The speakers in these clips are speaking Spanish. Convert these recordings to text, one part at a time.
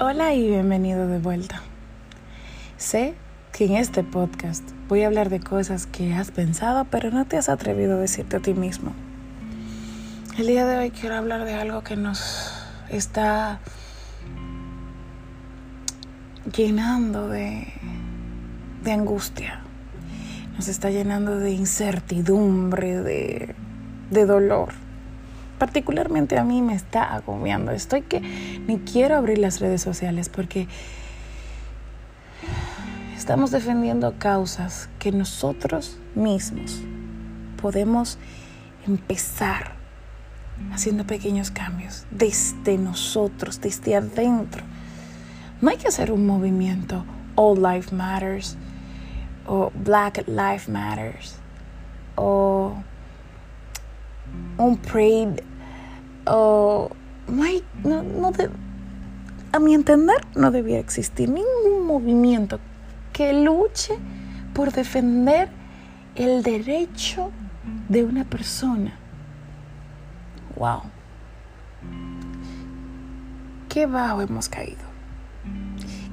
Hola y bienvenido de vuelta. Sé que en este podcast voy a hablar de cosas que has pensado pero no te has atrevido a decirte a ti mismo. El día de hoy quiero hablar de algo que nos está llenando de, de angustia, nos está llenando de incertidumbre, de, de dolor particularmente a mí me está agobiando. Estoy que ni quiero abrir las redes sociales porque estamos defendiendo causas que nosotros mismos podemos empezar haciendo pequeños cambios desde nosotros, desde adentro. No hay que hacer un movimiento All Life Matters o Black Life Matters o un parade o no no de, a mi entender no debía existir ningún movimiento que luche por defender el derecho de una persona. Wow. Qué bajo hemos caído.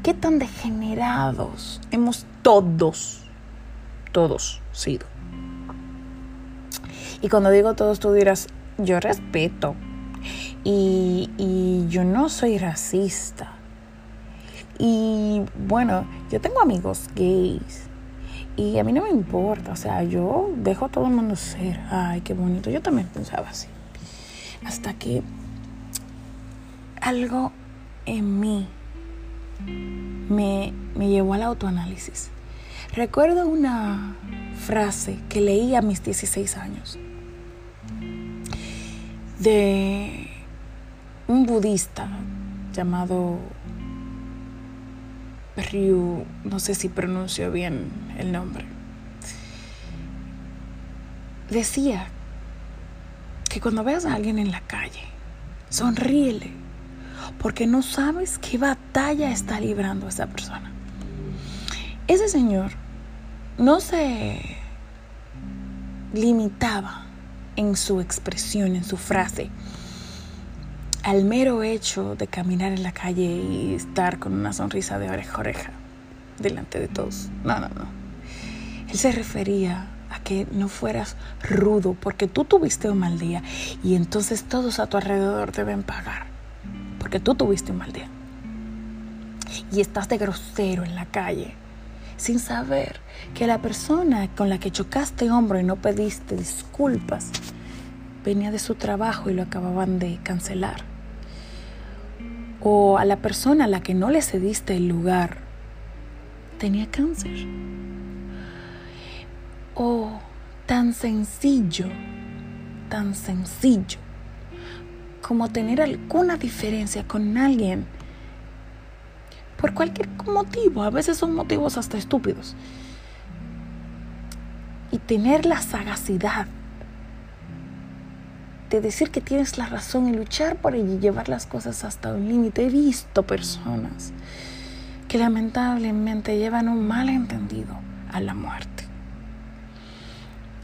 Qué tan degenerados hemos todos, todos sido. Y cuando digo todos, tú dirás, yo respeto. Y, yo no soy racista. Y bueno, yo tengo amigos gays. Y a mí no me importa, o sea, yo dejo a todo el mundo ser. Ay, qué bonito. Yo también pensaba así. Hasta que algo en mí me, me llevó al autoanálisis. Recuerdo una frase que leí a mis 16 años de un budista llamado Ryu, no sé si pronuncio bien el nombre, decía que cuando veas a alguien en la calle, sonríele, porque no sabes qué batalla está librando esa persona. Ese señor no se limitaba en su expresión, en su frase, al mero hecho de caminar en la calle y estar con una sonrisa de oreja a oreja delante de todos. No, no, no. Él se refería a que no fueras rudo porque tú tuviste un mal día y entonces todos a tu alrededor deben pagar porque tú tuviste un mal día. Y estás de grosero en la calle sin saber que la persona con la que chocaste hombro y no pediste disculpas venía de su trabajo y lo acababan de cancelar. O a la persona a la que no le cediste el lugar tenía cáncer. O tan sencillo, tan sencillo como tener alguna diferencia con alguien por cualquier motivo, a veces son motivos hasta estúpidos. Y tener la sagacidad de decir que tienes la razón y luchar por ella y llevar las cosas hasta un límite. He visto personas que lamentablemente llevan un malentendido a la muerte.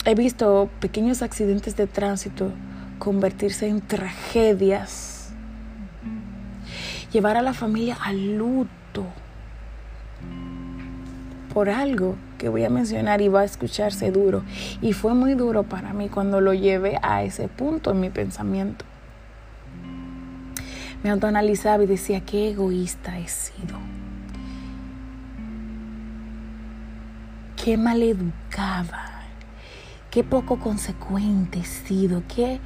He visto pequeños accidentes de tránsito convertirse en tragedias. Llevar a la familia al luto por algo que voy a mencionar y va a escucharse duro. Y fue muy duro para mí cuando lo llevé a ese punto en mi pensamiento. Me autoanalizaba y decía, qué egoísta he sido. Qué maleducada. Qué poco consecuente he sido. Qué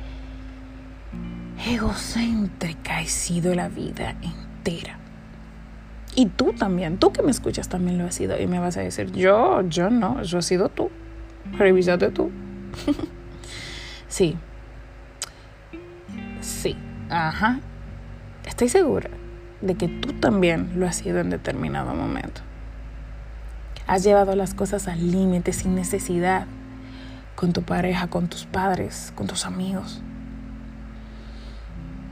egocéntrica he sido la vida entera. Y tú también, tú que me escuchas también lo has sido. Y me vas a decir, yo, yo no, yo he sido tú. Revísate tú. sí. Sí. Ajá. Estoy segura de que tú también lo has sido en determinado momento. Has llevado las cosas al límite sin necesidad con tu pareja, con tus padres, con tus amigos.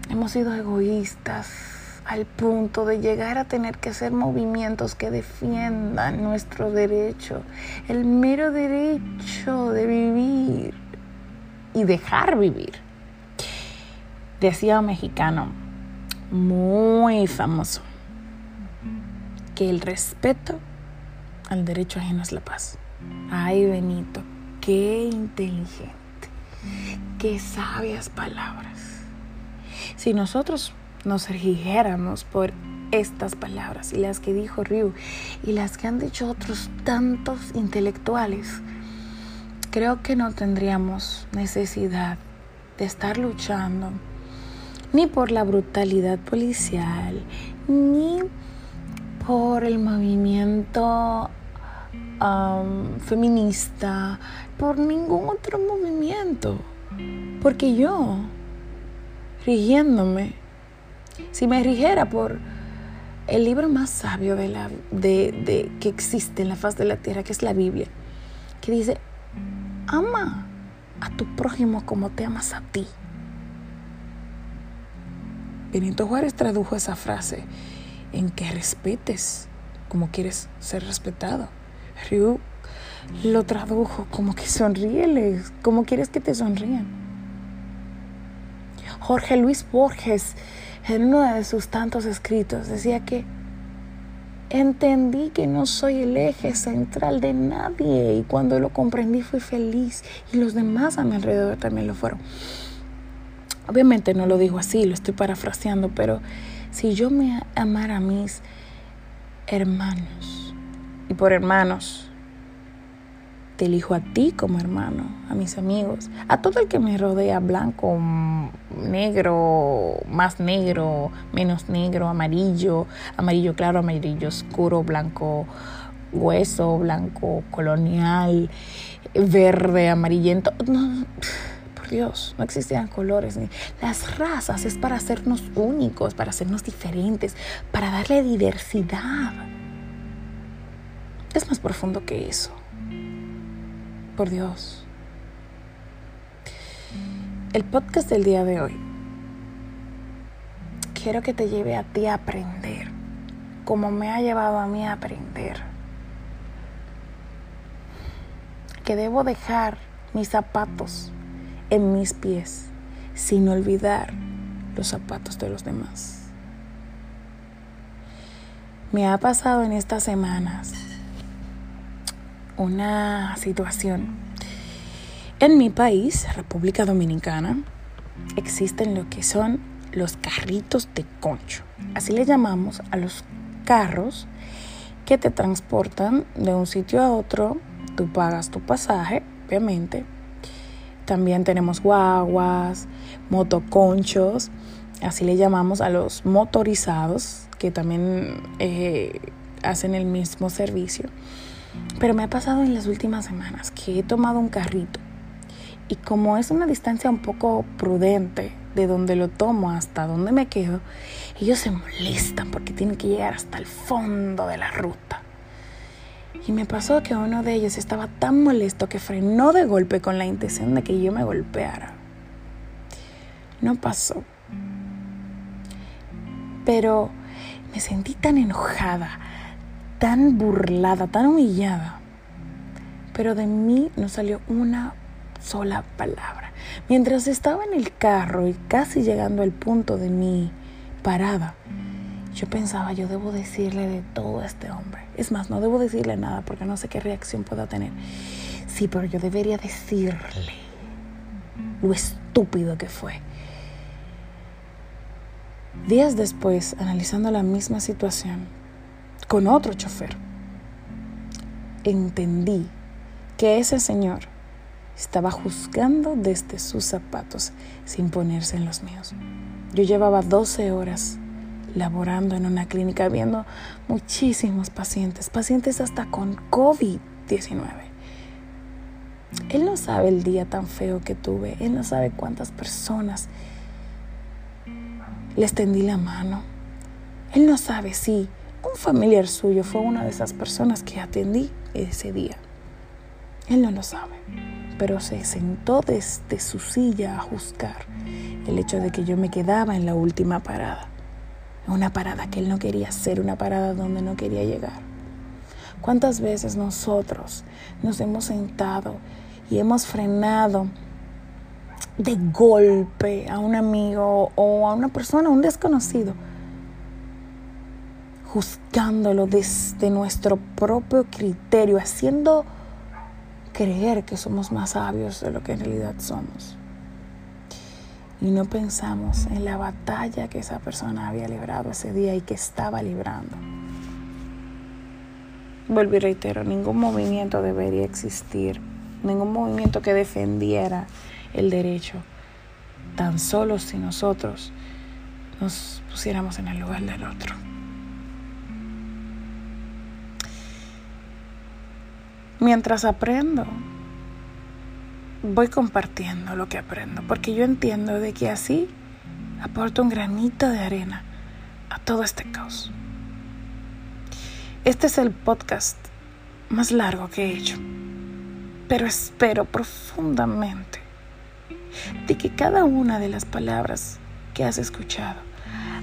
Hemos sido egoístas al punto de llegar a tener que hacer movimientos que defiendan nuestro derecho, el mero derecho de vivir y dejar vivir. Decía un mexicano muy famoso que el respeto al derecho ajeno es la paz. Ay, Benito, qué inteligente, qué sabias palabras. Si nosotros nos rigiéramos por estas palabras y las que dijo Ryu y las que han dicho otros tantos intelectuales, creo que no tendríamos necesidad de estar luchando ni por la brutalidad policial, ni por el movimiento feminista, por ningún otro movimiento. Porque yo, rigiéndome, si me rigiera por el libro más sabio de la, de, que existe en la faz de la tierra, que es la Biblia, que dice, ama a tu prójimo como te amas a ti. Benito Juárez tradujo esa frase en que respetes como quieres ser respetado. Ryu lo tradujo como que sonríeles, como quieres que te sonrían. Jorge Luis Borges, en uno de sus tantos escritos, decía que entendí que no soy el eje central de nadie y cuando lo comprendí fui feliz y los demás a mi alrededor también lo fueron. Obviamente no lo digo así, lo estoy parafraseando, pero si yo me amara a mis hermanos, y por hermanos, elijo a ti como hermano, a mis amigos, a todo el que me rodea, blanco, negro, más negro, menos negro, amarillo, amarillo claro, amarillo oscuro, blanco hueso, blanco colonial, verde, amarillento. por Dios, no existían colores. Ni. Las razas es para hacernos únicos, para hacernos diferentes, para darle diversidad. Es más profundo que eso. Por Dios. El podcast del día de hoy. Quiero que te lleve a ti a aprender, como me ha llevado a mí a aprender. Que debo dejar mis zapatos en mis pies sin olvidar los zapatos de los demás. Me ha pasado en estas semanas una situación. En mi país, República Dominicana, existen lo que son los carritos de concho. Así le llamamos a los carros que te transportan de un sitio a otro. Tú pagas tu pasaje, obviamente. También tenemos guaguas, motoconchos, así le llamamos a los motorizados, que también eh, hacen el mismo servicio. Pero me ha pasado en las últimas semanas que he tomado un carrito y como es una distancia un poco prudente de donde lo tomo hasta donde me quedo, ellos se molestan porque tienen que llegar hasta el fondo de la ruta. Y me pasó que uno de ellos estaba tan molesto que frenó de golpe con la intención de que yo me golpeara. No pasó. Pero me sentí tan enojada, tan burlada, tan humillada. Pero de mí no salió una sola palabra. Mientras estaba en el carro y casi llegando al punto de mi parada, yo pensaba, yo debo decirle de todo a este hombre. Es más, no debo decirle nada porque no sé qué reacción pueda tener. Sí, pero yo debería decirle lo estúpido que fue. Días después, analizando la misma situación, con otro chofer, entendí que ese señor estaba juzgando desde sus zapatos sin ponerse en los míos. Yo llevaba 12 horas laborando en una clínica viendo muchísimos pacientes, pacientes hasta con COVID-19. Él no sabe el día tan feo que tuve, él no sabe cuántas personas le extendí la mano. Él no sabe si un familiar suyo fue una de esas personas que atendí ese día. Él no lo sabe, pero se sentó desde su silla a juzgar el hecho de que yo me quedaba en la última parada. Una parada que él no quería hacer, una parada donde no quería llegar. ¿Cuántas veces nosotros nos hemos sentado y hemos frenado de golpe a un amigo o a una persona, a un desconocido? Juzgándolo desde nuestro propio criterio, haciendo creer que somos más sabios de lo que en realidad somos. Y no pensamos en la batalla que esa persona había librado ese día y que estaba librando. Vuelvo y reitero, ningún movimiento debería existir, ningún movimiento que defendiera el derecho, tan solo si nosotros nos pusiéramos en el lugar del otro. Mientras aprendo, voy compartiendo lo que aprendo, porque yo entiendo de que así aporto un granito de arena a todo este caos. Este es el podcast más largo que he hecho, pero espero profundamente de que cada una de las palabras que has escuchado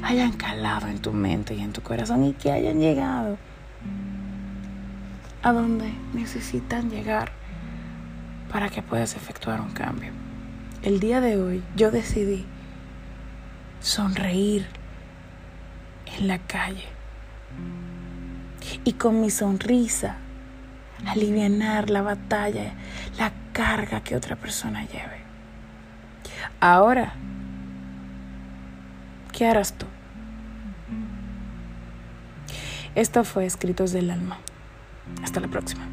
hayan calado en tu mente y en tu corazón y que hayan llegado a donde necesitan llegar para que puedas efectuar un cambio. El día de hoy yo decidí sonreír en la calle y con mi sonrisa aliviar la batalla, la carga que otra persona lleve. Ahora, ¿qué harás tú? Esto fue Escritos del Alma. Hasta la próxima.